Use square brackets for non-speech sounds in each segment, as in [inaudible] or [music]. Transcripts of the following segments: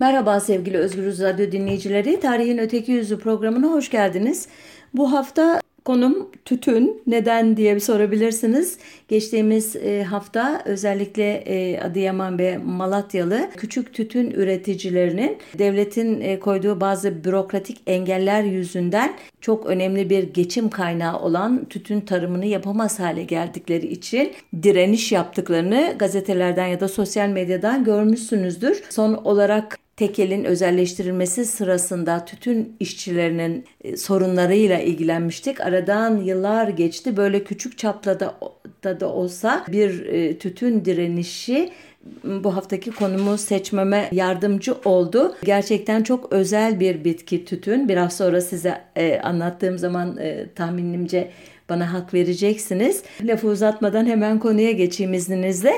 Merhaba sevgili Özgür Radyo dinleyicileri. Tarihin Öteki Yüzü programına hoş geldiniz. Bu hafta Konum tütün. Neden diye sorabilirsiniz. Geçtiğimiz e, hafta özellikle e, Adıyaman ve Malatyalı küçük tütün üreticilerinin devletin e, koyduğu bazı bürokratik engeller yüzünden çok önemli bir geçim kaynağı olan tütün tarımını yapamaz hale geldikleri için direniş yaptıklarını gazetelerden ya da sosyal medyadan görmüşsünüzdür. Son olarak tekelin özelleştirilmesi sırasında tütün işçilerinin e, sorunlarıyla ilgilenmiştik. Aradan yıllar geçti. Böyle küçük çapla da, da, da olsa bir e, tütün direnişi bu haftaki konumu seçmeme yardımcı oldu. Gerçekten çok özel bir bitki tütün. Biraz sonra size e, anlattığım zaman e, tahminimce bana hak vereceksiniz. Lafı uzatmadan hemen konuya geçeyim izninizle.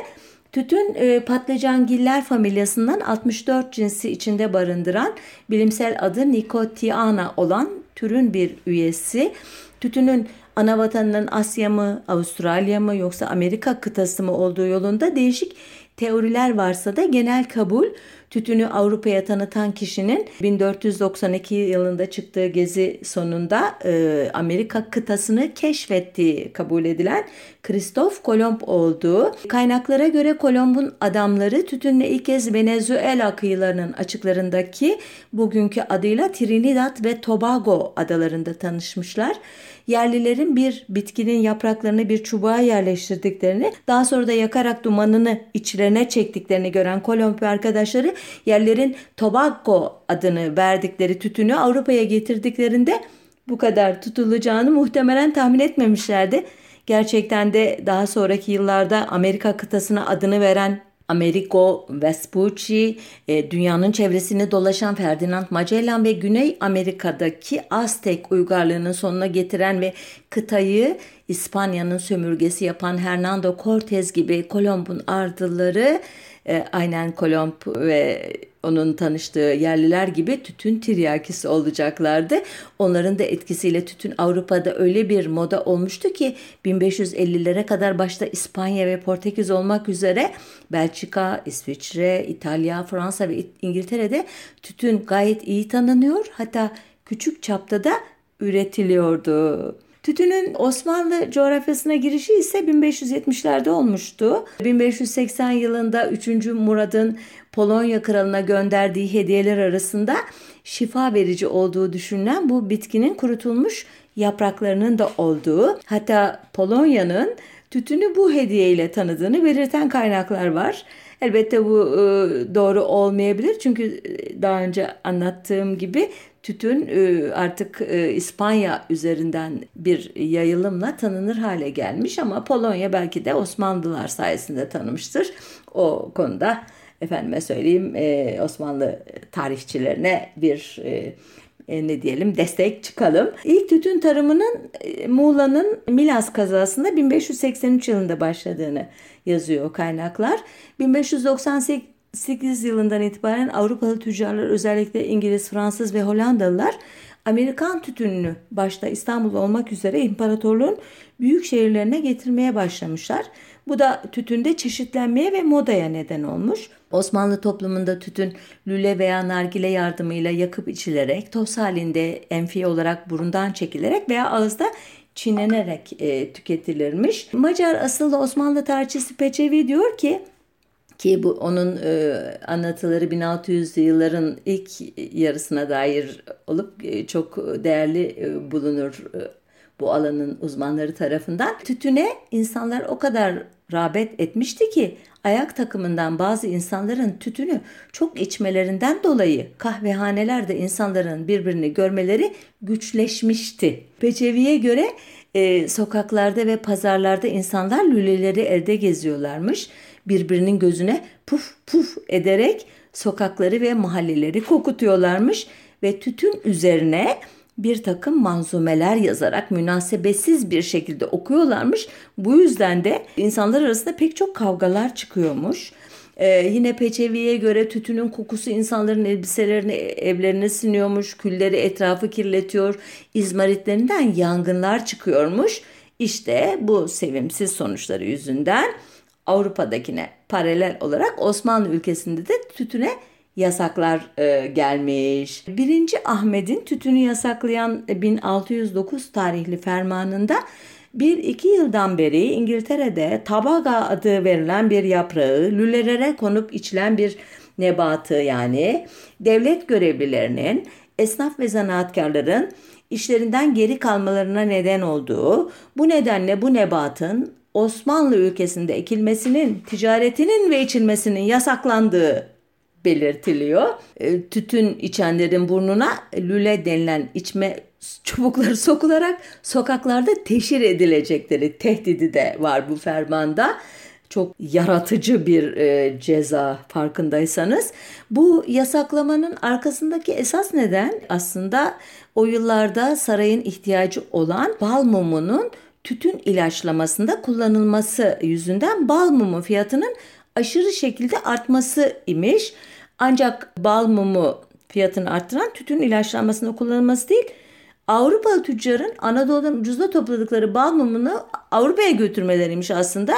Tütün e, patlıcangiller familyasından 64 cinsi içinde barındıran bilimsel adı Nicotiana olan türün bir üyesi. Tütünün ana vatanının Asya mı, Avustralya mı yoksa Amerika kıtası mı olduğu yolunda değişik teoriler varsa da genel kabul tütünü Avrupa'ya tanıtan kişinin 1492 yılında çıktığı gezi sonunda e, Amerika kıtasını keşfettiği kabul edilen Kristof Kolomb olduğu. Kaynaklara göre Kolomb'un adamları tütünle ilk kez Venezuela kıyılarının açıklarındaki bugünkü adıyla Trinidad ve Tobago adalarında tanışmışlar yerlilerin bir bitkinin yapraklarını bir çubuğa yerleştirdiklerini, daha sonra da yakarak dumanını içlerine çektiklerini gören Kolomb ve arkadaşları yerlerin tobacco adını verdikleri tütünü Avrupa'ya getirdiklerinde bu kadar tutulacağını muhtemelen tahmin etmemişlerdi. Gerçekten de daha sonraki yıllarda Amerika kıtasına adını veren Amerigo Vespucci, e, dünyanın çevresini dolaşan Ferdinand Magellan ve Güney Amerika'daki Aztek uygarlığının sonuna getiren ve kıtayı İspanya'nın sömürgesi yapan Hernando Cortez gibi Kolomb'un ardıları e, aynen Kolomb ve onun tanıştığı yerliler gibi tütün tiryakisi olacaklardı. Onların da etkisiyle tütün Avrupa'da öyle bir moda olmuştu ki 1550'lere kadar başta İspanya ve Portekiz olmak üzere Belçika, İsviçre, İtalya, Fransa ve İngiltere'de tütün gayet iyi tanınıyor. Hatta küçük çapta da üretiliyordu. Tütünün Osmanlı coğrafyasına girişi ise 1570'lerde olmuştu. 1580 yılında 3. Murad'ın Polonya kralına gönderdiği hediyeler arasında şifa verici olduğu düşünülen bu bitkinin kurutulmuş yapraklarının da olduğu hatta Polonya'nın tütünü bu hediye ile tanıdığını belirten kaynaklar var. Elbette bu e, doğru olmayabilir çünkü e, daha önce anlattığım gibi tütün e, artık İspanya üzerinden bir yayılımla tanınır hale gelmiş ama Polonya belki de Osmanlılar sayesinde tanımıştır. O konuda efendime söyleyeyim Osmanlı tarihçilerine bir e, ne diyelim destek çıkalım. İlk tütün tarımının e, Muğla'nın Milas kazasında 1583 yılında başladığını yazıyor kaynaklar. 1598 yılından itibaren Avrupalı tüccarlar özellikle İngiliz, Fransız ve Hollandalılar Amerikan tütününü başta İstanbul olmak üzere imparatorluğun büyük şehirlerine getirmeye başlamışlar. Bu da tütünde çeşitlenmeye ve modaya neden olmuş. Osmanlı toplumunda tütün lüle veya nargile yardımıyla yakıp içilerek, toz halinde enfi olarak burundan çekilerek veya ağızda çiğnenerek e, tüketilirmiş. Macar asıllı Osmanlı tarihçisi Peçevi diyor ki ki bu onun e, anlatıları 1600'lü yılların ilk yarısına dair olup e, çok değerli e, bulunur e, bu alanın uzmanları tarafından. Tütüne insanlar o kadar rağbet etmişti ki ayak takımından bazı insanların tütünü çok içmelerinden dolayı kahvehanelerde insanların birbirini görmeleri güçleşmişti. Peçevi'ye göre e, sokaklarda ve pazarlarda insanlar lüleleri elde geziyorlarmış. Birbirinin gözüne puf puf ederek sokakları ve mahalleleri kokutuyorlarmış ve tütün üzerine bir takım manzumeler yazarak münasebetsiz bir şekilde okuyorlarmış. Bu yüzden de insanlar arasında pek çok kavgalar çıkıyormuş. Ee, yine Peçevi'ye göre tütünün kokusu insanların elbiselerini, evlerine siniyormuş, külleri etrafı kirletiyor, izmaritlerinden yangınlar çıkıyormuş. İşte bu sevimsiz sonuçları yüzünden Avrupa'dakine paralel olarak Osmanlı ülkesinde de tütüne yasaklar e, gelmiş. Birinci Ahmet'in tütünü yasaklayan 1609 tarihli fermanında bir iki yıldan beri İngiltere'de tabaga adı verilen bir yaprağı lülelere konup içilen bir nebatı yani devlet görevlilerinin, esnaf ve zanaatkarların işlerinden geri kalmalarına neden olduğu, bu nedenle bu nebatın Osmanlı ülkesinde ekilmesinin, ticaretinin ve içilmesinin yasaklandığı belirtiliyor. E, tütün içenlerin burnuna lüle denilen içme çubukları [laughs] sokularak sokaklarda teşhir edilecekleri tehdidi de var bu fermanda. Çok yaratıcı bir e, ceza farkındaysanız. Bu yasaklamanın arkasındaki esas neden aslında o yıllarda sarayın ihtiyacı olan bal mumunun tütün ilaçlamasında kullanılması yüzünden bal mumu fiyatının aşırı şekilde artması imiş. Ancak bal mumu fiyatını arttıran tütün ilaçlanmasında kullanılması değil, Avrupalı tüccarın Anadolu'dan ucuzda topladıkları bal mumunu Avrupa'ya götürmeleriymiş aslında.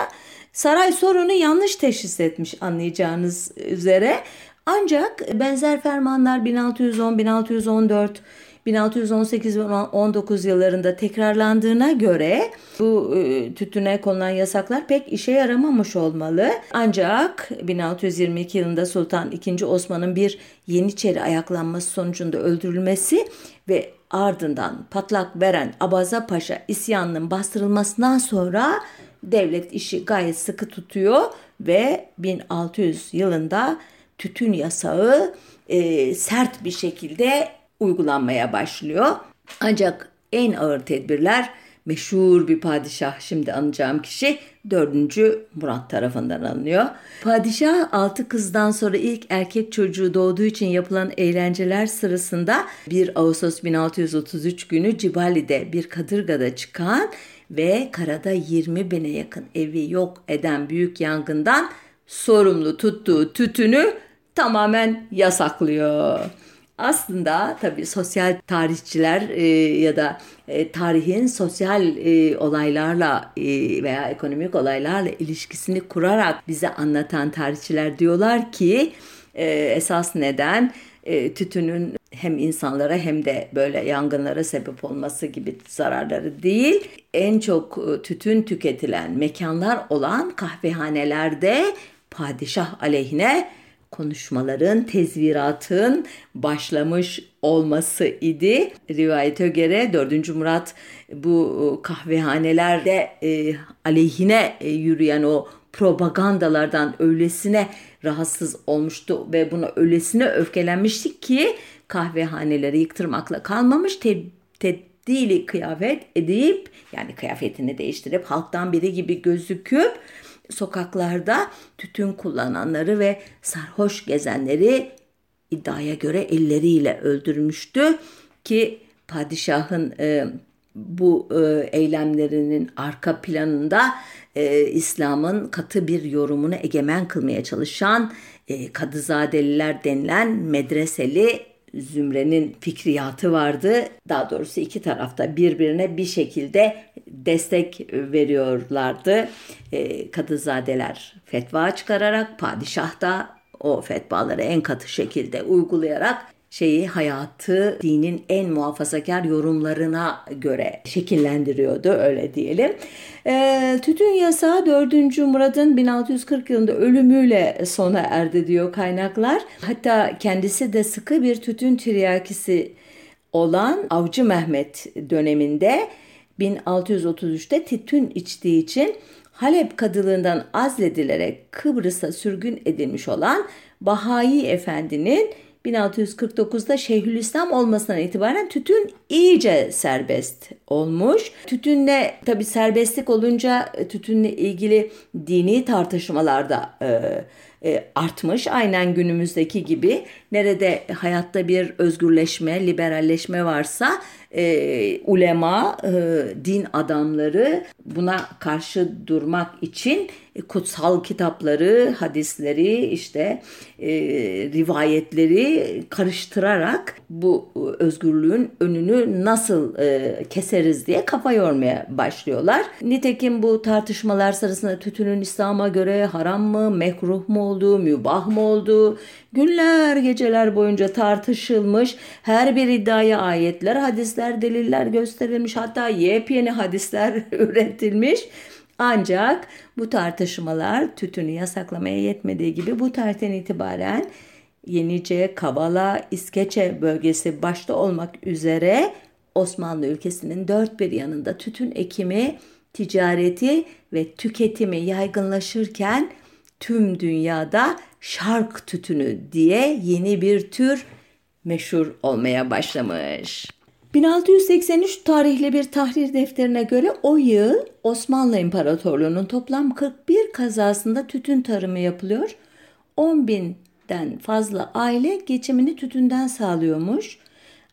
Saray sorunu yanlış teşhis etmiş anlayacağınız üzere. Ancak benzer fermanlar 1610, 1614, 1618 ve 19 yıllarında tekrarlandığına göre bu e, tütüne konulan yasaklar pek işe yaramamış olmalı. Ancak 1622 yılında Sultan II. Osman'ın bir Yeniçeri ayaklanması sonucunda öldürülmesi ve ardından patlak veren Abaza Paşa isyanının bastırılmasından sonra devlet işi gayet sıkı tutuyor ve 1600 yılında tütün yasağı e, sert bir şekilde uygulanmaya başlıyor. Ancak en ağır tedbirler meşhur bir padişah şimdi anacağım kişi 4. Murat tarafından alınıyor. Padişah altı kızdan sonra ilk erkek çocuğu doğduğu için yapılan eğlenceler sırasında 1 Ağustos 1633 günü Cibali'de bir kadırgada çıkan ve karada 20 bine yakın evi yok eden büyük yangından sorumlu tuttuğu tütünü tamamen yasaklıyor. Aslında tabii sosyal tarihçiler e, ya da e, tarihin sosyal e, olaylarla e, veya ekonomik olaylarla ilişkisini kurarak bize anlatan tarihçiler diyorlar ki e, esas neden e, tütünün hem insanlara hem de böyle yangınlara sebep olması gibi zararları değil. En çok e, tütün tüketilen mekanlar olan kahvehanelerde padişah aleyhine konuşmaların, tezviratın başlamış olması idi. Rivayete göre 4. Murat bu kahvehanelerde e, aleyhine e, yürüyen o propagandalardan öylesine rahatsız olmuştu ve buna öylesine öfkelenmiştik ki kahvehaneleri yıktırmakla kalmamış te tebdili kıyafet edip yani kıyafetini değiştirip halktan biri gibi gözüküp sokaklarda tütün kullananları ve sarhoş gezenleri iddiaya göre elleriyle öldürmüştü ki padişahın e, bu e, eylemlerinin arka planında e, İslam'ın katı bir yorumunu egemen kılmaya çalışan e, Kadızadeliler denilen medreseli zümrenin fikriyatı vardı. Daha doğrusu iki tarafta birbirine bir şekilde destek veriyorlardı. E, Kadızadeler fetva çıkararak padişah da o fetvaları en katı şekilde uygulayarak şeyi hayatı dinin en muhafazakar yorumlarına göre şekillendiriyordu öyle diyelim. E, tütün yasağı 4. Murad'ın 1640 yılında ölümüyle sona erdi diyor kaynaklar. Hatta kendisi de sıkı bir tütün tiryakisi olan Avcı Mehmet döneminde 1633'te tütün içtiği için Halep kadılığından azledilerek Kıbrıs'a sürgün edilmiş olan Bahai Efendi'nin 1649'da Şeyhülislam olmasından itibaren tütün iyice serbest olmuş. Tütünle tabi serbestlik olunca tütünle ilgili dini tartışmalarda e, e, artmış. Aynen günümüzdeki gibi nerede hayatta bir özgürleşme, liberalleşme varsa e, ulema, e, din adamları buna karşı durmak için e, kutsal kitapları, hadisleri, işte e, rivayetleri karıştırarak bu özgürlüğün önünü nasıl e, keseriz diye kafa yormaya başlıyorlar. Nitekim bu tartışmalar sırasında tütünün İslam'a göre haram mı, mekruh mu olduğu, mübah mı olduğu günler geceler boyunca tartışılmış. Her bir iddiaya ayetler, hadisler, deliller gösterilmiş. Hatta yepyeni hadisler [laughs] üretilmiş. Ancak bu tartışmalar tütünü yasaklamaya yetmediği gibi bu tarihten itibaren Yenice, Kavala, İskeçe bölgesi başta olmak üzere Osmanlı ülkesinin dört bir yanında tütün ekimi, ticareti ve tüketimi yaygınlaşırken tüm dünyada şark tütünü diye yeni bir tür meşhur olmaya başlamış. 1683 tarihli bir tahrir defterine göre o yıl Osmanlı İmparatorluğu'nun toplam 41 kazasında tütün tarımı yapılıyor. 10 binden fazla aile geçimini tütünden sağlıyormuş.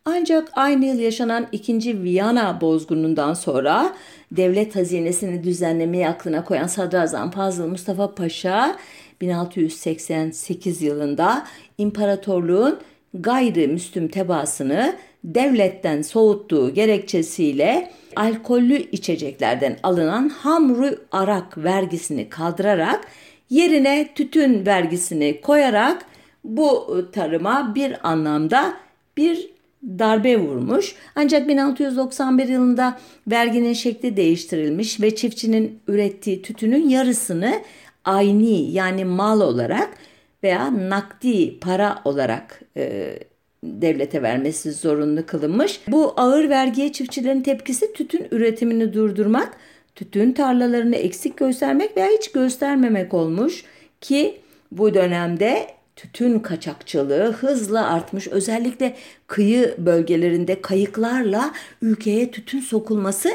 Ancak aynı yıl yaşanan 2. Viyana bozgunundan sonra devlet hazinesini düzenlemeyi aklına koyan Sadrazam Fazıl Mustafa Paşa 1688 yılında imparatorluğun gayrimüslim tebaasını devletten soğuttuğu gerekçesiyle alkollü içeceklerden alınan hamru arak vergisini kaldırarak yerine tütün vergisini koyarak bu tarıma bir anlamda bir darbe vurmuş. Ancak 1691 yılında verginin şekli değiştirilmiş ve çiftçinin ürettiği tütünün yarısını ayni yani mal olarak veya nakdi para olarak e, devlete vermesi zorunlu kılınmış. Bu ağır vergiye çiftçilerin tepkisi tütün üretimini durdurmak, tütün tarlalarını eksik göstermek veya hiç göstermemek olmuş ki bu dönemde tütün kaçakçılığı hızla artmış. Özellikle kıyı bölgelerinde kayıklarla ülkeye tütün sokulması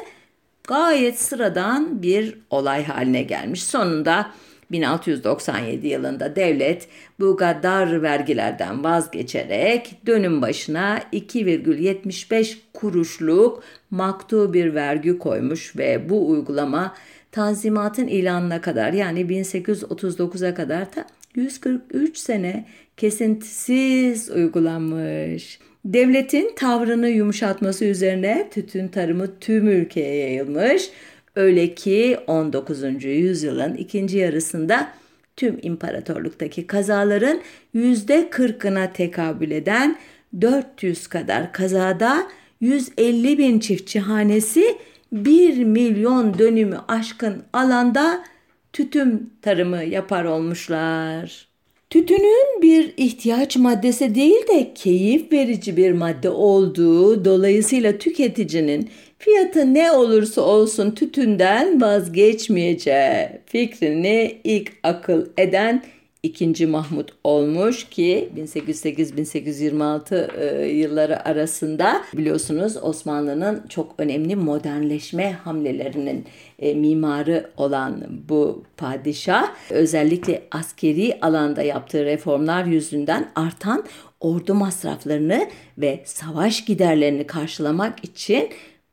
gayet sıradan bir olay haline gelmiş. Sonunda 1697 yılında devlet bu gaddar vergilerden vazgeçerek dönüm başına 2,75 kuruşluk maktu bir vergi koymuş ve bu uygulama Tanzimat'ın ilanına kadar yani 1839'a kadar da 143 sene kesintisiz uygulanmış. Devletin tavrını yumuşatması üzerine tütün tarımı tüm ülkeye yayılmış. Öyle ki 19. yüzyılın ikinci yarısında tüm imparatorluktaki kazaların %40'ına tekabül eden 400 kadar kazada 150 bin çiftçi hanesi 1 milyon dönümü aşkın alanda tütün tarımı yapar olmuşlar. Tütünün bir ihtiyaç maddesi değil de keyif verici bir madde olduğu dolayısıyla tüketicinin fiyatı ne olursa olsun tütünden vazgeçmeyeceği fikrini ilk akıl eden 2. Mahmut olmuş ki 1808-1826 e, yılları arasında biliyorsunuz Osmanlı'nın çok önemli modernleşme hamlelerinin e, mimarı olan bu padişah özellikle askeri alanda yaptığı reformlar yüzünden artan ordu masraflarını ve savaş giderlerini karşılamak için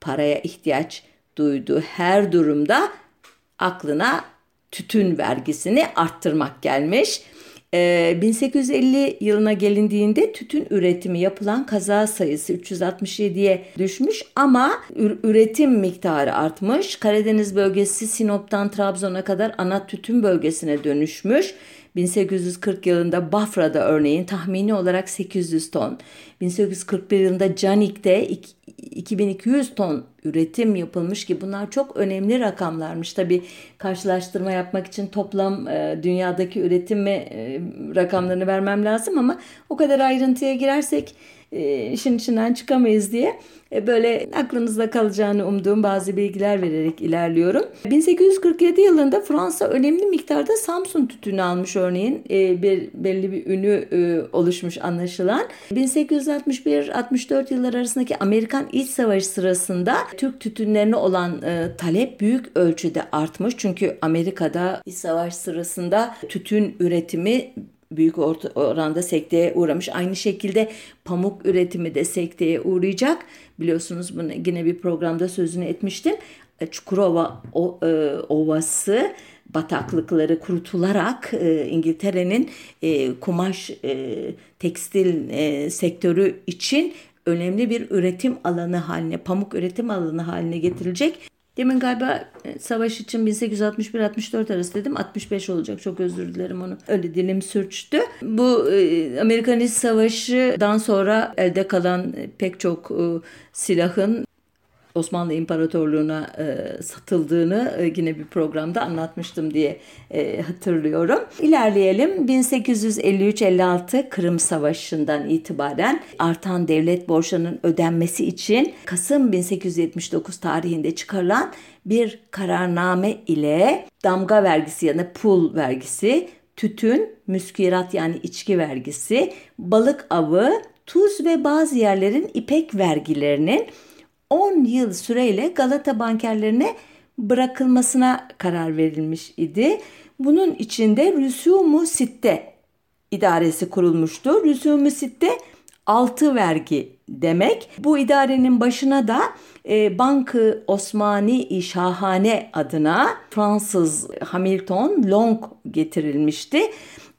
paraya ihtiyaç duyduğu her durumda aklına tütün vergisini arttırmak gelmiş. 1850 ee, yılına gelindiğinde tütün üretimi yapılan kaza sayısı 367'ye düşmüş ama üretim miktarı artmış. Karadeniz bölgesi Sinop'tan Trabzon'a kadar ana tütün bölgesine dönüşmüş. 1840 yılında Bafra'da örneğin tahmini olarak 800 ton. 1841 yılında Canik'te 2200 ton üretim yapılmış ki bunlar çok önemli rakamlarmış. Tabi karşılaştırma yapmak için toplam e, dünyadaki üretim e, rakamlarını vermem lazım ama o kadar ayrıntıya girersek e, işin içinden çıkamayız diye e, böyle aklınızda kalacağını umduğum bazı bilgiler vererek ilerliyorum. 1847 yılında Fransa önemli miktarda Samsun tütünü almış örneğin e, bir belli bir ünü oluşmuş anlaşılan. 1861-64 yıllar arasındaki Amerikan İç Savaşı sırasında Türk tütünlerine olan talep büyük ölçüde artmış. Çünkü Amerika'da İç Savaş sırasında tütün üretimi büyük oranda sekteye uğramış. Aynı şekilde pamuk üretimi de sekteye uğrayacak. Biliyorsunuz bunu yine bir programda sözünü etmiştim. E, Çukurova e, Ovası bataklıkları kurutularak e, İngiltere'nin kumaş tekstil sektörü için önemli bir üretim alanı haline, pamuk üretim alanı haline getirilecek. Demin galiba e, savaş için 1861-64 arası dedim. 65 olacak. Çok özür dilerim onu. Öyle dilim sürçtü. Bu e, Amerikan İç Savaşı'dan sonra elde kalan pek çok e, silahın Osmanlı İmparatorluğu'na e, satıldığını e, yine bir programda anlatmıştım diye e, hatırlıyorum. İlerleyelim. 1853-56 Kırım Savaşı'ndan itibaren artan devlet borçlarının ödenmesi için Kasım 1879 tarihinde çıkarılan bir kararname ile damga vergisi yani pul vergisi, tütün, müskirat yani içki vergisi, balık avı, tuz ve bazı yerlerin ipek vergilerinin 10 yıl süreyle Galata bankerlerine bırakılmasına karar verilmiş idi. Bunun içinde Rüsumu Sitte idaresi kurulmuştu. Rüsumu Sitte altı vergi demek. Bu idarenin başına da e, Bankı Osmani Şahane adına Fransız Hamilton Long getirilmişti.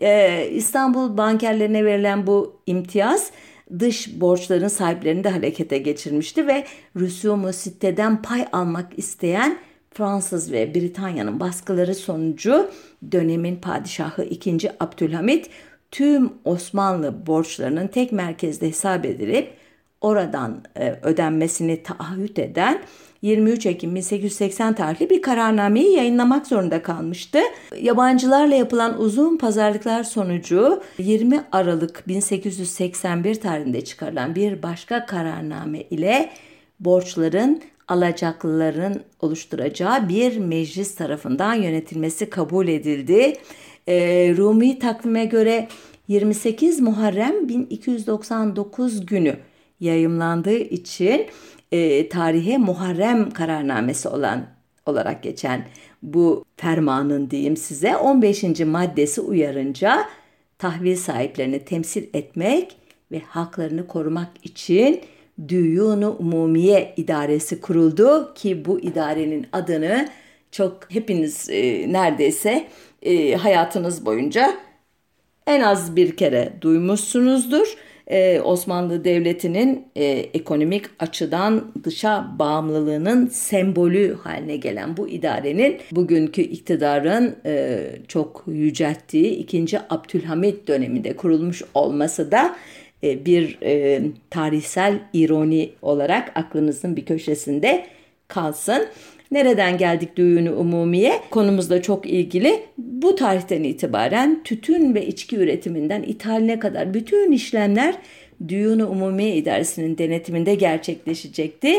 E, İstanbul bankerlerine verilen bu imtiyaz dış borçların sahiplerini de harekete geçirmişti ve Rüsumu siteden pay almak isteyen Fransız ve Britanya'nın baskıları sonucu dönemin padişahı 2. Abdülhamit tüm Osmanlı borçlarının tek merkezde hesap edilip oradan e, ödenmesini taahhüt eden 23 Ekim 1880 tarihli bir kararnameyi yayınlamak zorunda kalmıştı. Yabancılarla yapılan uzun pazarlıklar sonucu 20 Aralık 1881 tarihinde çıkarılan bir başka kararname ile borçların alacaklıların oluşturacağı bir meclis tarafından yönetilmesi kabul edildi. E, Rumi takvime göre 28 Muharrem 1299 günü yayımlandığı için e, tarihe Muharrem kararnamesi olan olarak geçen bu fermanın diyeyim size 15. maddesi uyarınca tahvil sahiplerini temsil etmek ve haklarını korumak için Düyunu Umumiye İdaresi kuruldu ki bu idarenin adını çok hepiniz e, neredeyse e, hayatınız boyunca en az bir kere duymuşsunuzdur e, Osmanlı Devleti'nin e, ekonomik açıdan dışa bağımlılığının sembolü haline gelen bu idarenin bugünkü iktidarın e, çok yücelttiği 2. Abdülhamit döneminde kurulmuş olması da e, bir e, tarihsel ironi olarak aklınızın bir köşesinde kalsın. Nereden geldik düğünü umumiye? Konumuzla çok ilgili. Bu tarihten itibaren tütün ve içki üretiminden ithaline kadar bütün işlemler düğünü umumiye idaresinin denetiminde gerçekleşecekti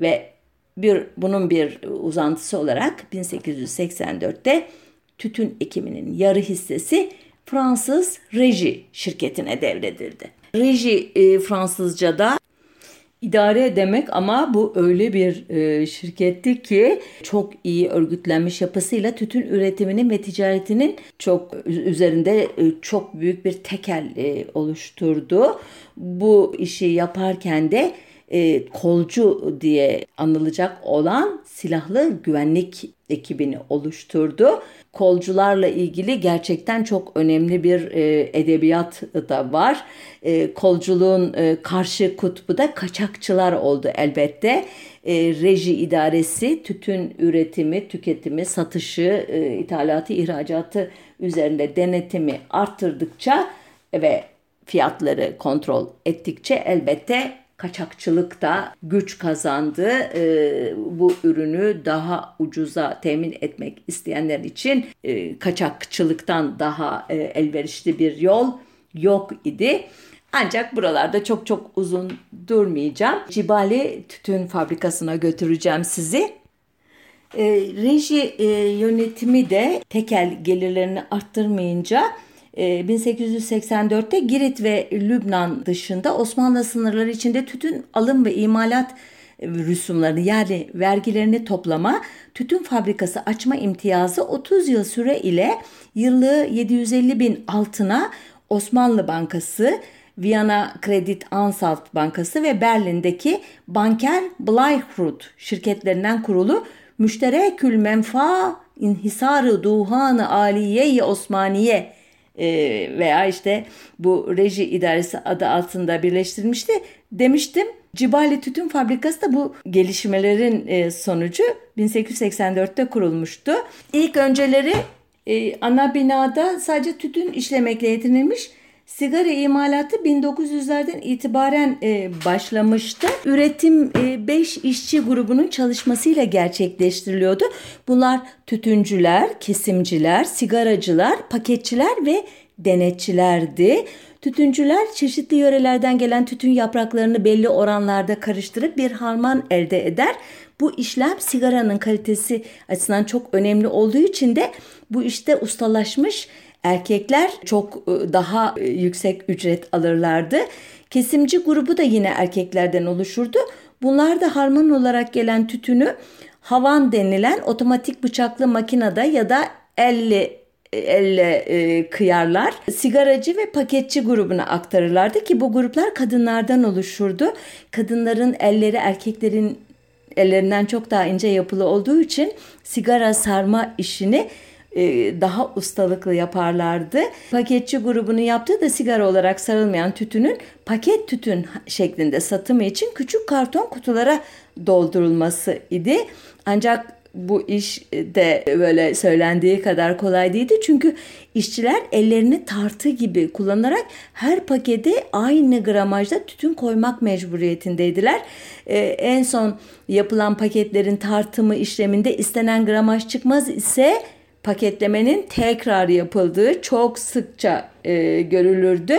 ve bir bunun bir uzantısı olarak 1884'te tütün ekiminin yarı hissesi Fransız Reji şirketine devredildi. Reji e, Fransızca'da İdare demek ama bu öyle bir e, şirketti ki çok iyi örgütlenmiş yapısıyla tütün üretiminin ve ticaretinin çok üzerinde e, çok büyük bir tekel e, oluşturdu. Bu işi yaparken de e, kolcu diye anılacak olan silahlı güvenlik ekibini oluşturdu. Kolcularla ilgili gerçekten çok önemli bir e, edebiyat da var. E, kolculuğun e, karşı kutbu da kaçakçılar oldu elbette. E, reji idaresi tütün üretimi, tüketimi, satışı, e, ithalatı, ihracatı üzerinde denetimi arttırdıkça ve fiyatları kontrol ettikçe elbette kaçakçılık da güç kazandı. E, bu ürünü daha ucuza temin etmek isteyenler için e, kaçakçılıktan daha e, elverişli bir yol yok idi. Ancak buralarda çok çok uzun durmayacağım. Cibali Tütün Fabrikası'na götüreceğim sizi. E, reji e, yönetimi de tekel gelirlerini arttırmayınca 1884'te ee, Girit ve Lübnan dışında Osmanlı sınırları içinde tütün alım ve imalat rüsumlarını yani vergilerini toplama, tütün fabrikası açma imtiyazı 30 yıl süre ile yıllığı 750 bin altına Osmanlı Bankası, Viyana Kredit Ansalt Bankası ve Berlin'deki Banker Bleihrut şirketlerinden kurulu müşterekül menfa inhisarı duhanı aliye Osmaniye veya işte bu reji idaresi adı altında birleştirilmişti demiştim. Cibali Tütün Fabrikası da bu gelişmelerin e, sonucu 1884'te kurulmuştu. İlk önceleri e, ana binada sadece tütün işlemekle yetinilmiş. Sigara imalatı 1900'lerden itibaren e, başlamıştı. Üretim 5 e, işçi grubunun çalışmasıyla gerçekleştiriliyordu. Bunlar tütüncüler, kesimciler, sigaracılar, paketçiler ve denetçilerdi. Tütüncüler çeşitli yörelerden gelen tütün yapraklarını belli oranlarda karıştırıp bir harman elde eder. Bu işlem sigaranın kalitesi açısından çok önemli olduğu için de bu işte ustalaşmış erkekler çok e, daha e, yüksek ücret alırlardı. Kesimci grubu da yine erkeklerden oluşurdu. Bunlar da harman olarak gelen tütünü havan denilen otomatik bıçaklı makinede ya da elle elle e, kıyarlar. Sigaracı ve paketçi grubuna aktarırlardı ki bu gruplar kadınlardan oluşurdu. Kadınların elleri erkeklerin ellerinden çok daha ince yapılı olduğu için sigara sarma işini daha ustalıklı yaparlardı. Paketçi grubunu yaptığı da sigara olarak sarılmayan tütünün paket tütün şeklinde satımı için küçük karton kutulara doldurulması idi. Ancak bu iş de böyle söylendiği kadar kolay değildi. Çünkü işçiler ellerini tartı gibi kullanarak her pakete aynı gramajda tütün koymak mecburiyetindeydiler. Ee, en son yapılan paketlerin tartımı işleminde istenen gramaj çıkmaz ise paketlemenin tekrar yapıldığı çok sıkça e, görülürdü.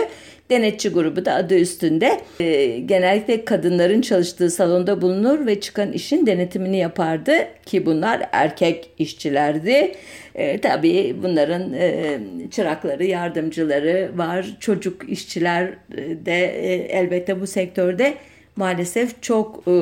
Denetçi grubu da adı üstünde e, genellikle kadınların çalıştığı salonda bulunur ve çıkan işin denetimini yapardı ki bunlar erkek işçilerdi. E, tabii bunların e, çırakları, yardımcıları var. Çocuk işçiler de e, elbette bu sektörde maalesef çok e,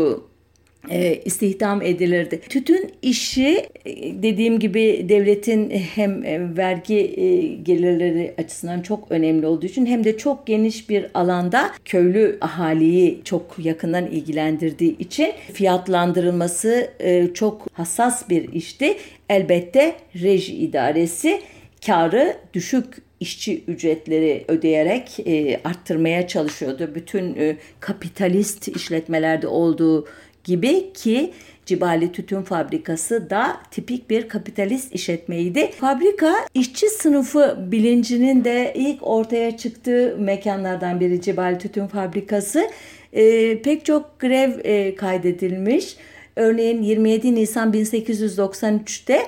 e, istihdam edilirdi. Tütün işi e, dediğim gibi devletin hem e, vergi gelirleri açısından çok önemli olduğu için hem de çok geniş bir alanda köylü ahaliyi çok yakından ilgilendirdiği için fiyatlandırılması çok hassas bir işti. Elbette reji idaresi karı düşük işçi ücretleri ödeyerek arttırmaya çalışıyordu. Bütün kapitalist işletmelerde olduğu gibi ki Cibali Tütün Fabrikası da tipik bir kapitalist işletmeydi. Fabrika işçi sınıfı bilincinin de ilk ortaya çıktığı mekanlardan biri Cibali Tütün Fabrikası. E, pek çok grev e, kaydedilmiş. Örneğin 27 Nisan 1893'te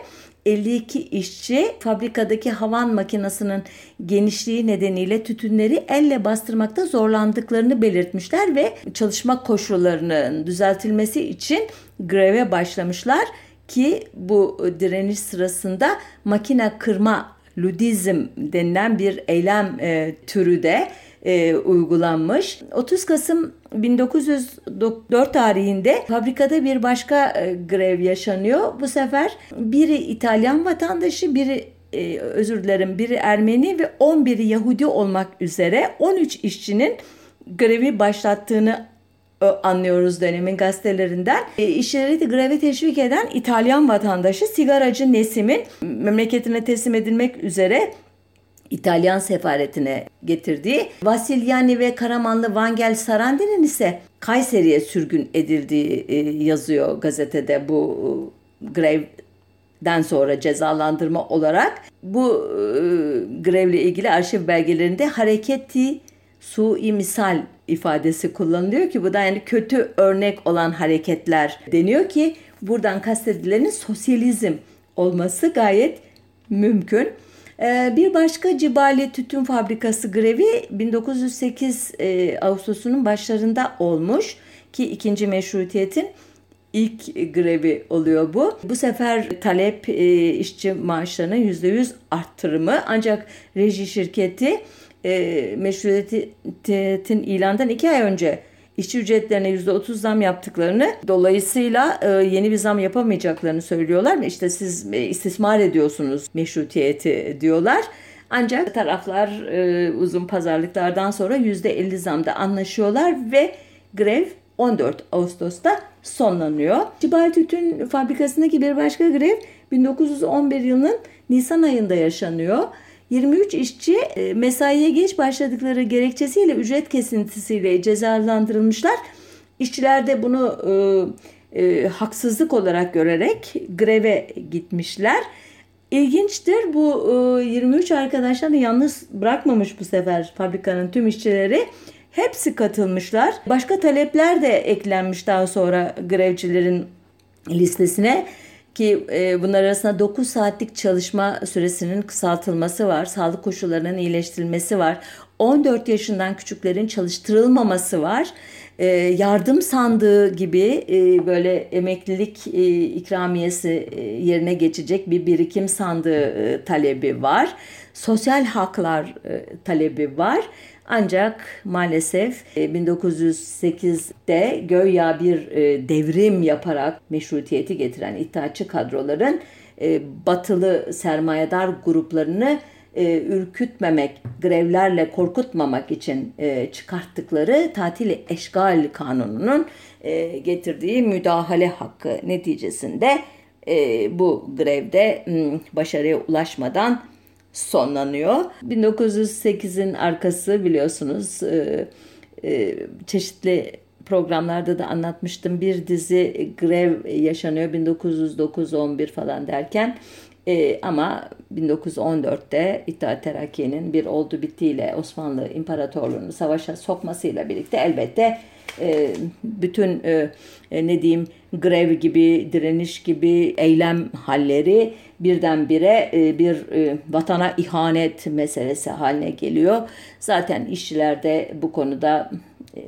52 işçi fabrikadaki havan makinesinin genişliği nedeniyle tütünleri elle bastırmakta zorlandıklarını belirtmişler ve çalışma koşullarının düzeltilmesi için greve başlamışlar ki bu direniş sırasında makine kırma ludizm denilen bir eylem e, türü de e, uygulanmış. 30 Kasım 1904 tarihinde fabrikada bir başka e, grev yaşanıyor. Bu sefer biri İtalyan vatandaşı, biri e, özür dilerim biri Ermeni ve 11'i Yahudi olmak üzere 13 işçinin grevi başlattığını anlıyoruz dönemin gazetelerinden. E, de greve teşvik eden İtalyan vatandaşı sigaracı Nesim'in memleketine teslim edilmek üzere İtalyan sefaretine getirdiği, Vasilyani ve Karamanlı Vangel Sarandi'nin ise Kayseri'ye sürgün edildiği e, yazıyor gazetede bu e, grevden sonra cezalandırma olarak. Bu grevle ilgili arşiv belgelerinde hareketi sui misal ifadesi kullanılıyor ki bu da yani kötü örnek olan hareketler deniyor ki buradan kastedilenin sosyalizm olması gayet mümkün. Ee, bir başka Cibali Tütün Fabrikası grevi 1908 e, Ağustos'unun başlarında olmuş ki ikinci meşrutiyetin ilk grevi oluyor bu. Bu sefer talep e, işçi maaşlarına %100 arttırımı ancak reji şirketi e, meşrutiyetin ilandan iki ay önce işçi ücretlerine %30 zam yaptıklarını dolayısıyla e, yeni bir zam yapamayacaklarını söylüyorlar. İşte siz e, istismar ediyorsunuz meşrutiyeti diyorlar. Ancak taraflar e, uzun pazarlıklardan sonra %50 zamda anlaşıyorlar ve grev 14 Ağustos'ta sonlanıyor. Cibal Tütün Fabrikası'ndaki bir başka grev 1911 yılının Nisan ayında yaşanıyor. 23 işçi e, mesaiye geç başladıkları gerekçesiyle ücret kesintisiyle cezalandırılmışlar. İşçiler de bunu e, e, haksızlık olarak görerek greve gitmişler. İlginçtir bu e, 23 arkadaşlarını yalnız bırakmamış bu sefer fabrikanın tüm işçileri. Hepsi katılmışlar. Başka talepler de eklenmiş daha sonra grevcilerin listesine ki e, bunlar arasında 9 saatlik çalışma süresinin kısaltılması var. Sağlık koşullarının iyileştirilmesi var. 14 yaşından küçüklerin çalıştırılmaması var. E, yardım sandığı gibi e, böyle emeklilik e, ikramiyesi e, yerine geçecek bir birikim sandığı e, talebi var. Sosyal haklar e, talebi var. Ancak maalesef 1908'de e, göya bir e, devrim yaparak meşrutiyeti getiren iddiaçı kadroların batılı sermayedar gruplarını ürkütmemek, grevlerle korkutmamak için çıkarttıkları tatili eşgal kanununun getirdiği müdahale hakkı neticesinde bu grevde başarıya ulaşmadan sonlanıyor. 1908'in arkası biliyorsunuz e, e, çeşitli programlarda da anlatmıştım. Bir dizi grev yaşanıyor 1909-11 falan derken e, ama 1914'te İttihat Terakki'nin bir oldu bittiyle Osmanlı İmparatorluğu'nu savaşa sokmasıyla birlikte elbette e, bütün e, e, ne diyeyim grev gibi, direniş gibi eylem halleri birdenbire e, bir e, vatana ihanet meselesi haline geliyor. Zaten işçiler de bu konuda e,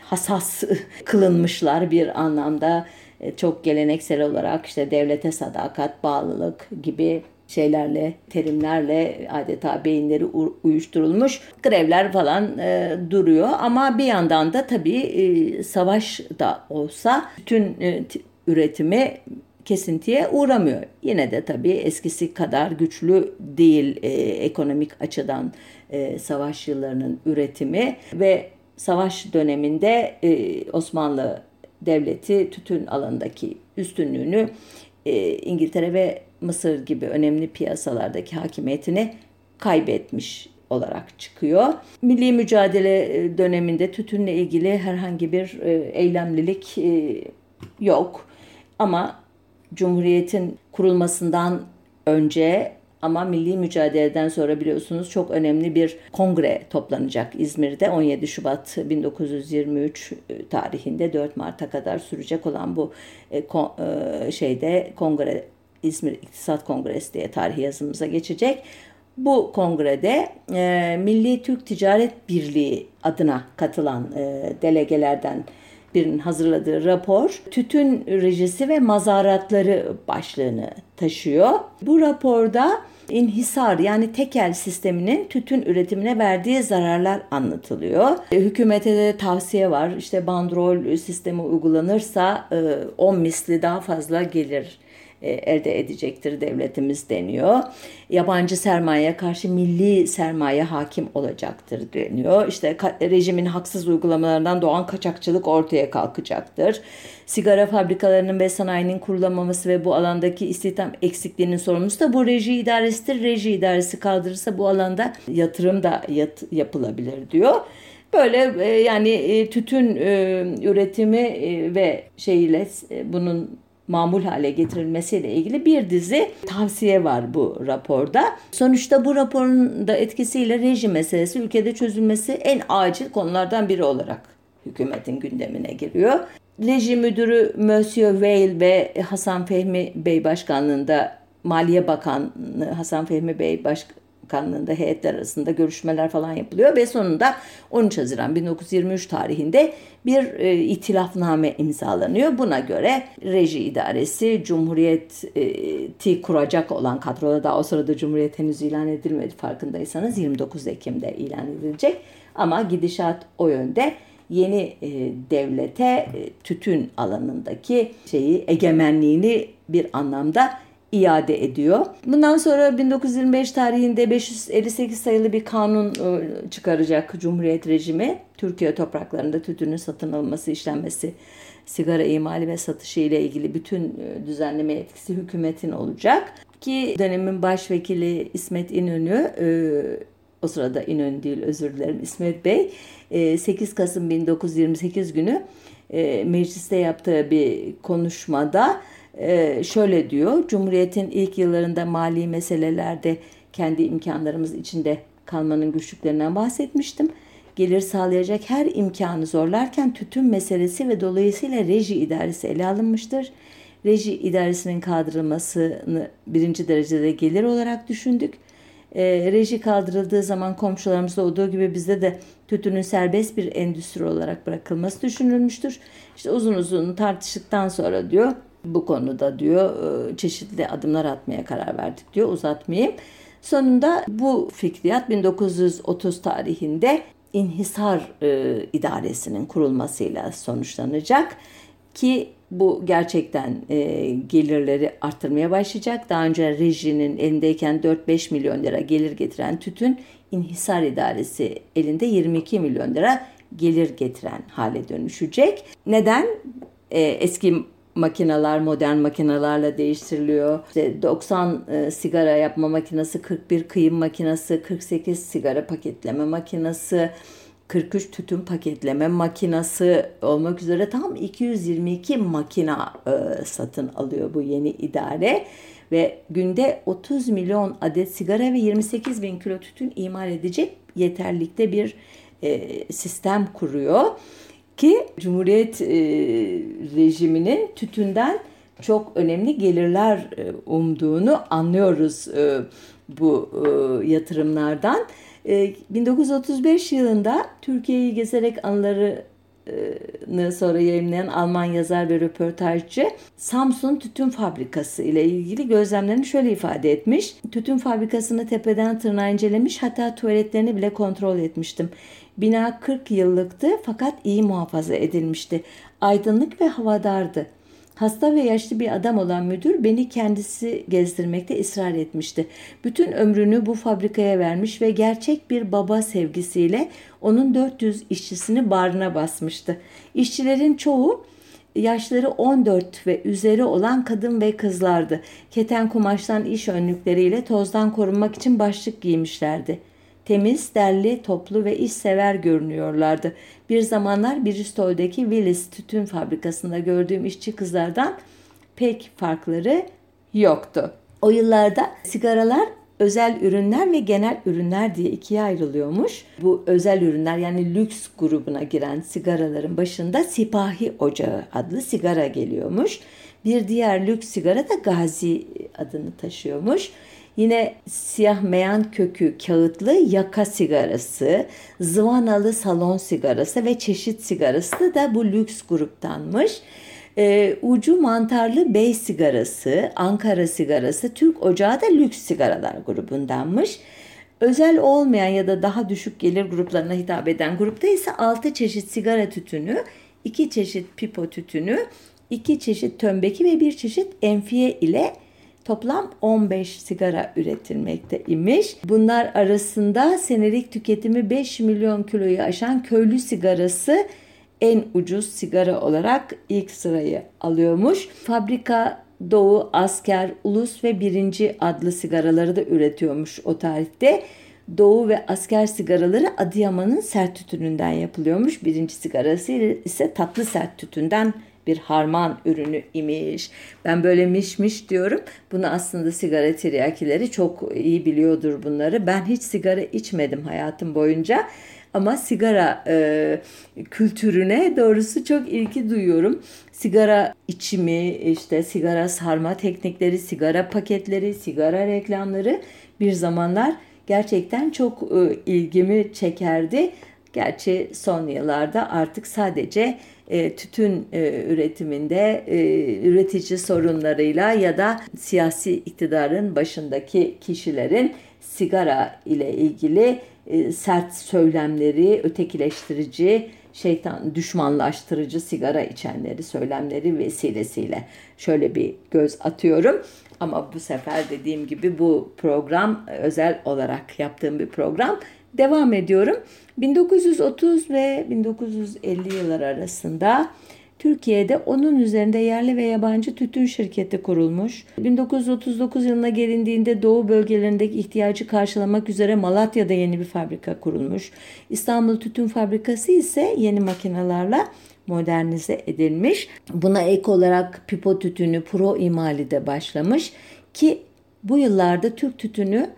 hassas [laughs] kılınmışlar bir anlamda e, çok geleneksel olarak işte devlete sadakat, bağlılık gibi şeylerle, terimlerle adeta beyinleri uyuşturulmuş grevler falan e, duruyor. Ama bir yandan da tabii e, savaş da olsa bütün e, üretimi kesintiye uğramıyor. Yine de tabii eskisi kadar güçlü değil e, ekonomik açıdan e, savaş yıllarının üretimi ve savaş döneminde e, Osmanlı Devleti tütün alanındaki üstünlüğünü e, İngiltere ve Mısır gibi önemli piyasalardaki hakimiyetini kaybetmiş olarak çıkıyor. Milli mücadele e, döneminde tütünle ilgili herhangi bir e, eylemlilik e, yok. Ama Cumhuriyet'in kurulmasından önce ama milli mücadeleden sonra biliyorsunuz çok önemli bir kongre toplanacak İzmir'de 17 Şubat 1923 tarihinde 4 Mart'a kadar sürecek olan bu şeyde kongre İzmir İktisat Kongresi diye tarih yazımıza geçecek. Bu kongrede e, Milli Türk Ticaret Birliği adına katılan e, delegelerden birinin hazırladığı rapor tütün rejisi ve mazaratları başlığını taşıyor. Bu raporda inhisar yani tekel sisteminin tütün üretimine verdiği zararlar anlatılıyor. E, hükümete de tavsiye var. İşte bandrol sistemi uygulanırsa 10 e, misli daha fazla gelir elde edecektir devletimiz deniyor. Yabancı sermayeye karşı milli sermaye hakim olacaktır deniyor. İşte rejimin haksız uygulamalarından doğan kaçakçılık ortaya kalkacaktır. Sigara fabrikalarının ve sanayinin kurulamaması ve bu alandaki istihdam eksikliğinin sorumlusu da bu reji idaresidir. Reji idaresi kaldırırsa bu alanda yatırım da yat, yapılabilir diyor. Böyle e, yani e, tütün üretimi ve şeyle bunun mamul hale getirilmesiyle ilgili bir dizi tavsiye var bu raporda. Sonuçta bu raporun da etkisiyle rejim meselesi ülkede çözülmesi en acil konulardan biri olarak hükümetin gündemine giriyor. Rejim müdürü Monsieur Weil ve Hasan Fehmi Bey başkanlığında Maliye Bakanı Hasan Fehmi Bey baş, Bakanlığı'nda heyetler arasında görüşmeler falan yapılıyor ve sonunda 13 Haziran 1923 tarihinde bir e, itilafname imzalanıyor. Buna göre reji idaresi Cumhuriyeti kuracak olan kadroda da o sırada Cumhuriyet henüz ilan edilmedi farkındaysanız 29 Ekim'de ilan edilecek. Ama gidişat o yönde yeni e, devlete e, tütün alanındaki şeyi egemenliğini bir anlamda iade ediyor. Bundan sonra 1925 tarihinde 558 sayılı bir kanun e, çıkaracak Cumhuriyet rejimi. Türkiye topraklarında tütünün satın alınması, işlenmesi, sigara imali ve satışı ile ilgili bütün e, düzenleme etkisi hükümetin olacak. ki dönemin başvekili İsmet İnönü e, o sırada İnönü değil özür dilerim İsmet Bey 8 Kasım 1928 günü mecliste yaptığı bir konuşmada şöyle diyor. Cumhuriyetin ilk yıllarında mali meselelerde kendi imkanlarımız içinde kalmanın güçlüklerinden bahsetmiştim. Gelir sağlayacak her imkanı zorlarken tütün meselesi ve dolayısıyla reji idaresi ele alınmıştır. Reji idaresinin kaldırılmasını birinci derecede gelir olarak düşündük. E, reji kaldırıldığı zaman komşularımızda olduğu gibi bizde de tütünün serbest bir endüstri olarak bırakılması düşünülmüştür. İşte uzun uzun tartıştıktan sonra diyor bu konuda diyor e, çeşitli adımlar atmaya karar verdik diyor uzatmayayım. Sonunda bu fikriyat 1930 tarihinde İnhisar e, İdaresi'nin kurulmasıyla sonuçlanacak ki bu gerçekten e, gelirleri arttırmaya başlayacak. Daha önce rejinin elindeyken 4-5 milyon lira gelir getiren tütün İnhisar İdaresi elinde 22 milyon lira gelir getiren hale dönüşecek. Neden? E, eski makineler modern makinelerle değiştiriliyor. İşte 90 e, sigara yapma makinesi, 41 kıyım makinesi, 48 sigara paketleme makinesi, 43 tütün paketleme makinası olmak üzere tam 222 makina e, satın alıyor bu yeni idare ve günde 30 milyon adet sigara ve 28 bin kilo tütün imal edecek yeterlikte bir e, sistem kuruyor ki Cumhuriyet e, rejiminin tütünden çok önemli gelirler e, umduğunu anlıyoruz e, bu yatırımlardan. 1935 yılında Türkiye'yi gezerek anıları sonra yayınlayan Alman yazar ve röportajcı Samsun Tütün Fabrikası ile ilgili gözlemlerini şöyle ifade etmiş. Tütün fabrikasını tepeden tırnağa incelemiş hatta tuvaletlerini bile kontrol etmiştim. Bina 40 yıllıktı fakat iyi muhafaza edilmişti. Aydınlık ve havadardı. Hasta ve yaşlı bir adam olan müdür beni kendisi gezdirmekte ısrar etmişti. Bütün ömrünü bu fabrikaya vermiş ve gerçek bir baba sevgisiyle onun 400 işçisini barına basmıştı. İşçilerin çoğu yaşları 14 ve üzeri olan kadın ve kızlardı. Keten kumaştan iş önlükleriyle tozdan korunmak için başlık giymişlerdi. Temiz, derli, toplu ve işsever görünüyorlardı. Bir zamanlar Bristol'deki Willis tütün fabrikasında gördüğüm işçi kızlardan pek farkları yoktu. O yıllarda sigaralar özel ürünler ve genel ürünler diye ikiye ayrılıyormuş. Bu özel ürünler yani lüks grubuna giren sigaraların başında Sipahi Ocağı adlı sigara geliyormuş. Bir diğer lüks sigara da Gazi adını taşıyormuş. Yine siyah meyan kökü kağıtlı yaka sigarası, zıvanalı salon sigarası ve çeşit sigarası da bu lüks gruptanmış. E, ucu mantarlı bey sigarası, Ankara sigarası, Türk ocağı da lüks sigaralar grubundanmış. Özel olmayan ya da daha düşük gelir gruplarına hitap eden grupta ise 6 çeşit sigara tütünü, 2 çeşit pipo tütünü, 2 çeşit tömbeki ve 1 çeşit enfiye ile toplam 15 sigara üretilmekte imiş. Bunlar arasında senelik tüketimi 5 milyon kiloyu aşan köylü sigarası en ucuz sigara olarak ilk sırayı alıyormuş. Fabrika Doğu, Asker, Ulus ve Birinci adlı sigaraları da üretiyormuş o tarihte. Doğu ve asker sigaraları Adıyaman'ın sert tütününden yapılıyormuş. Birinci sigarası ise tatlı sert tütünden bir harman ürünü imiş. Ben böyle mişmiş diyorum. Bunu aslında sigara tiryakileri çok iyi biliyordur bunları. Ben hiç sigara içmedim hayatım boyunca. Ama sigara e, kültürüne doğrusu çok ilgi duyuyorum. Sigara içimi, işte sigara sarma teknikleri, sigara paketleri, sigara reklamları bir zamanlar gerçekten çok e, ilgimi çekerdi. Gerçi son yıllarda artık sadece e, tütün e, üretiminde e, üretici sorunlarıyla ya da siyasi iktidarın başındaki kişilerin sigara ile ilgili sert söylemleri, ötekileştirici, şeytan düşmanlaştırıcı sigara içenleri söylemleri vesilesiyle şöyle bir göz atıyorum. Ama bu sefer dediğim gibi bu program özel olarak yaptığım bir program. Devam ediyorum. 1930 ve 1950 yıllar arasında Türkiye'de onun üzerinde yerli ve yabancı tütün şirketi kurulmuş. 1939 yılına gelindiğinde Doğu bölgelerindeki ihtiyacı karşılamak üzere Malatya'da yeni bir fabrika kurulmuş. İstanbul Tütün Fabrikası ise yeni makinelerle modernize edilmiş. Buna ek olarak pipo tütünü pro imali de başlamış ki bu yıllarda Türk tütünü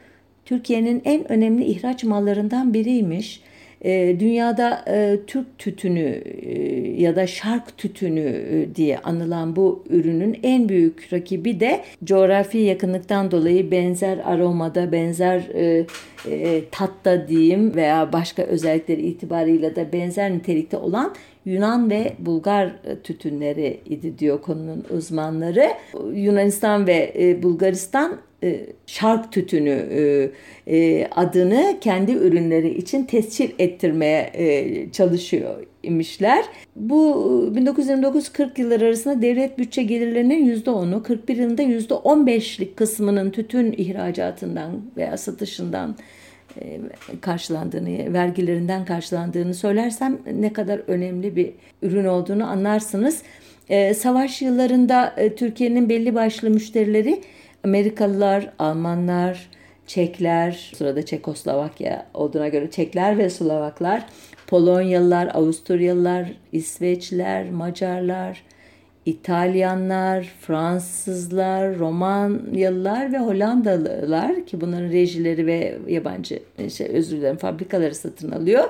Türkiye'nin en önemli ihraç mallarından biriymiş. E, dünyada e, Türk tütünü e, ya da şark tütünü e, diye anılan bu ürünün en büyük rakibi de coğrafi yakınlıktan dolayı benzer aromada, benzer e, e, tatta diyeyim veya başka özellikleri itibarıyla da benzer nitelikte olan Yunan ve Bulgar e, tütünleri idi diyor konunun uzmanları. Yunanistan ve e, Bulgaristan e, şark tütünü adını kendi ürünleri için tescil ettirmeye çalışıyor imişler. Bu 1929-40 yılları arasında devlet bütçe gelirlerinin %10'u, 41 yılında %15'lik kısmının tütün ihracatından veya satışından karşılandığını, vergilerinden karşılandığını söylersem ne kadar önemli bir ürün olduğunu anlarsınız. E, savaş yıllarında e, Türkiye'nin belli başlı müşterileri Amerikalılar, Almanlar, Çekler, sırada Çekoslovakya olduğuna göre Çekler ve Slovaklar, Polonyalılar, Avusturyalılar, İsveçliler, Macarlar, İtalyanlar, Fransızlar, Romanyalılar ve Hollandalılar ki bunların rejileri ve yabancı şey, özür dilerim fabrikaları satın alıyor.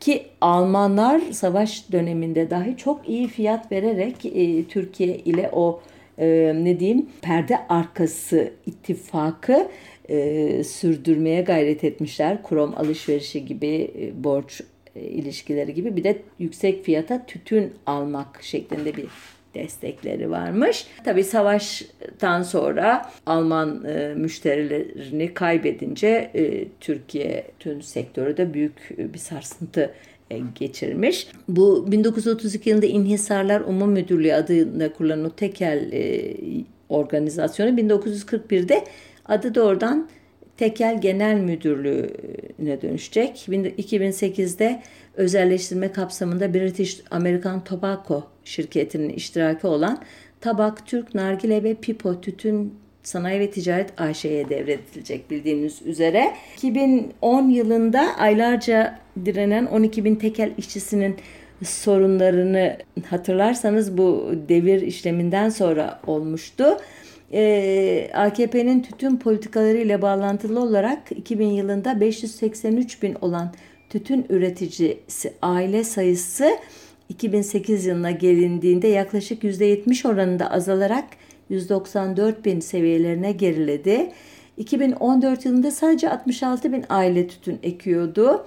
Ki Almanlar savaş döneminde dahi çok iyi fiyat vererek e, Türkiye ile o e, ne diyeyim perde arkası ittifakı e, sürdürmeye gayret etmişler. Krom alışverişi gibi e, borç e, ilişkileri gibi bir de yüksek fiyata tütün almak şeklinde bir destekleri varmış. Tabii savaştan sonra Alman e, müşterilerini kaybedince e, Türkiye tüm sektörü de büyük bir sarsıntı e, geçirmiş. Bu 1932 yılında İnhisarlar Umum Müdürlüğü adında kurulan o tekel e, organizasyonu 1941'de adı doğrudan Tekel Genel Müdürlüğü'ne dönüşecek. 2008'de özelleştirme kapsamında British American Tobacco şirketinin iştiraki olan Tabak, Türk, Nargile ve Pipo Tütün Sanayi ve Ticaret AŞ'ye devredilecek bildiğiniz üzere. 2010 yılında aylarca direnen 12 bin tekel işçisinin sorunlarını hatırlarsanız bu devir işleminden sonra olmuştu. Ee, AKP'nin tütün politikaları ile bağlantılı olarak 2000 yılında 583 bin olan tütün üreticisi aile sayısı 2008 yılına gelindiğinde yaklaşık %70 oranında azalarak 194 bin seviyelerine geriledi. 2014 yılında sadece 66 bin aile tütün ekiyordu.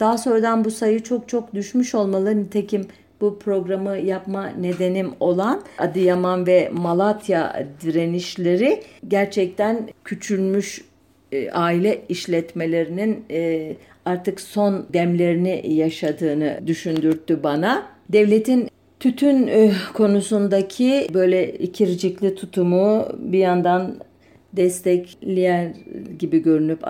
Daha sonradan bu sayı çok çok düşmüş olmalı. Nitekim bu programı yapma nedenim olan Adıyaman ve Malatya direnişleri gerçekten küçülmüş e, aile işletmelerinin e, artık son demlerini yaşadığını düşündürttü bana. Devletin tütün e, konusundaki böyle ikircikli tutumu bir yandan destekleyen gibi görünüp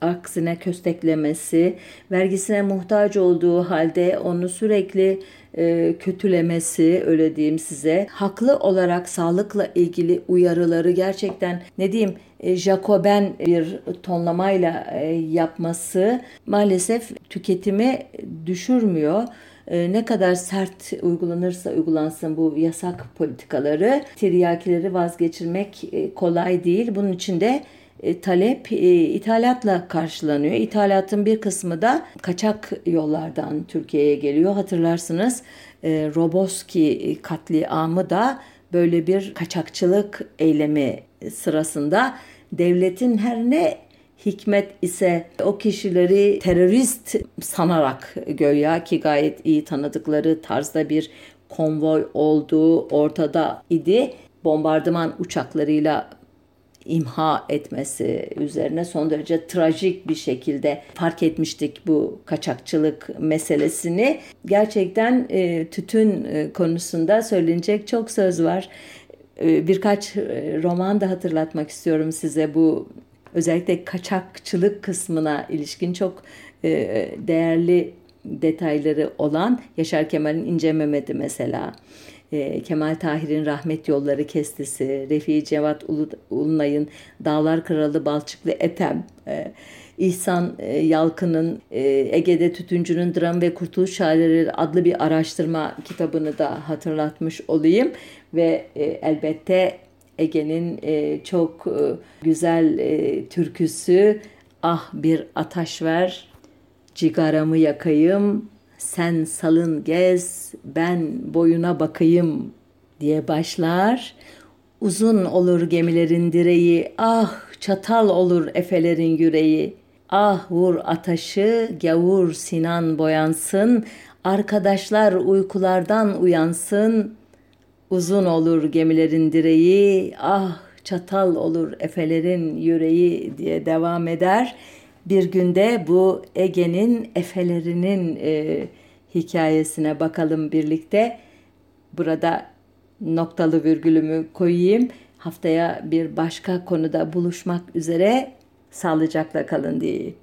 aksine kösteklemesi, vergisine muhtaç olduğu halde onu sürekli e, kötülemesi öyle diyeyim size. Haklı olarak sağlıkla ilgili uyarıları gerçekten ne diyeyim e, Jacoben bir tonlamayla e, yapması maalesef tüketimi düşürmüyor e, ne kadar sert uygulanırsa uygulansın bu yasak politikaları tiryakileri vazgeçirmek kolay değil. Bunun için de e, talep ithalatla karşılanıyor. İthalatın bir kısmı da kaçak yollardan Türkiye'ye geliyor. Hatırlarsınız Roboski katliamı da böyle bir kaçakçılık eylemi sırasında devletin her ne Hikmet ise o kişileri terörist sanarak göya ki gayet iyi tanıdıkları tarzda bir konvoy olduğu ortada idi. Bombardıman uçaklarıyla imha etmesi üzerine son derece trajik bir şekilde fark etmiştik bu kaçakçılık meselesini. Gerçekten e, tütün e, konusunda söylenecek çok söz var. E, birkaç e, roman da hatırlatmak istiyorum size bu özellikle kaçakçılık kısmına ilişkin çok e, değerli detayları olan Yaşar Kemal'in İnce Mehmet'i mesela. E, Kemal Tahir'in Rahmet Yolları Kestisi, Refi Cevat Ulunay'ın Dağlar Kralı Balçıklı Etem, e, İhsan e, Yalkın'ın e, Ege'de Tütüncünün Dram ve Kurtuluş Şairleri adlı bir araştırma kitabını da hatırlatmış olayım. Ve e, elbette Ege'nin çok güzel türküsü Ah bir ataş ver, cigaramı yakayım, sen salın gez, ben boyuna bakayım diye başlar. Uzun olur gemilerin direği, ah çatal olur efelerin yüreği. Ah vur ataşı, gavur Sinan boyansın, arkadaşlar uykulardan uyansın. Uzun olur gemilerin direği, ah çatal olur efelerin yüreği diye devam eder. Bir günde bu Ege'nin efelerinin e, hikayesine bakalım birlikte. Burada noktalı virgülümü koyayım. Haftaya bir başka konuda buluşmak üzere sağlıcakla kalın diye.